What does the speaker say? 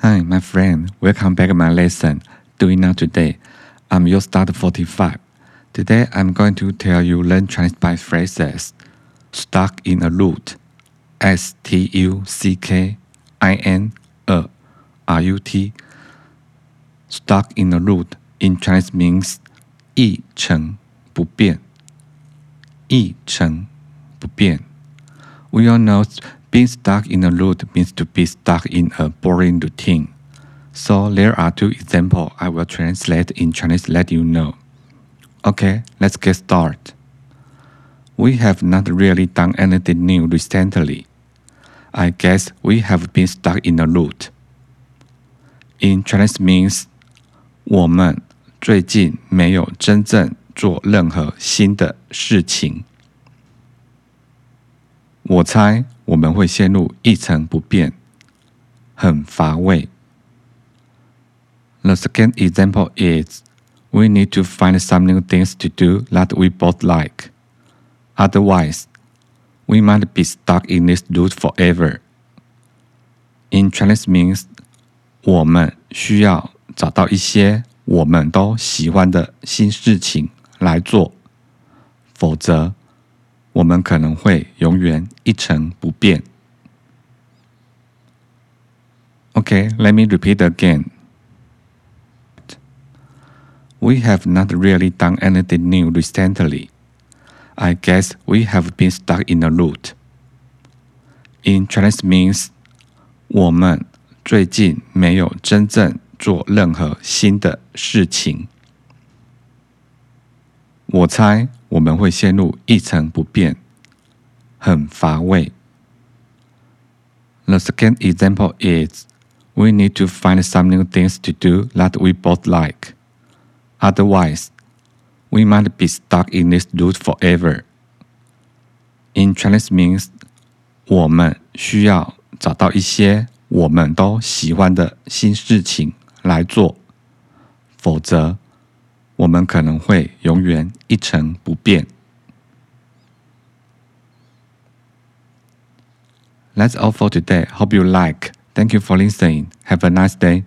Hi, my friend. Welcome back to my lesson. Doing now today. I'm your start 45. Today I'm going to tell you learn Chinese by phrases. Stuck in a rut. S T U C K I N A R U T. Stuck in a rut in Chinese means 一成不变。一成不变。We all know being stuck in a rut means to be stuck in a boring routine. So there are two examples I will translate in Chinese let you know. Okay, let's get started. We have not really done anything new recently. I guess we have been stuck in a rut. In Chinese means 我们最近没有真正做任何新的事情。 我猜我们会陷入一成不变，很乏味。The second example is we need to find some new things to do that we both like. Otherwise, we might be stuck in this loop forever. In Chinese means 我们需要找到一些我们都喜欢的新事情来做，否则 我们可能会永远一成不变。Okay, let me repeat again. We have not really done anything new recently. I guess we have been stuck in a rut. In Chinese means 我们最近没有真正做任何新的事情。 我猜我们会陷入一成不变，很乏味。The second example is we need to find some new things to do that we both like. Otherwise, we might be stuck in this loop forever. In Chinese means 我们需要找到一些我们都喜欢的新事情来做，否则 我们可能会永远一成不变。That's all for today. Hope you like. Thank you for listening. Have a nice day.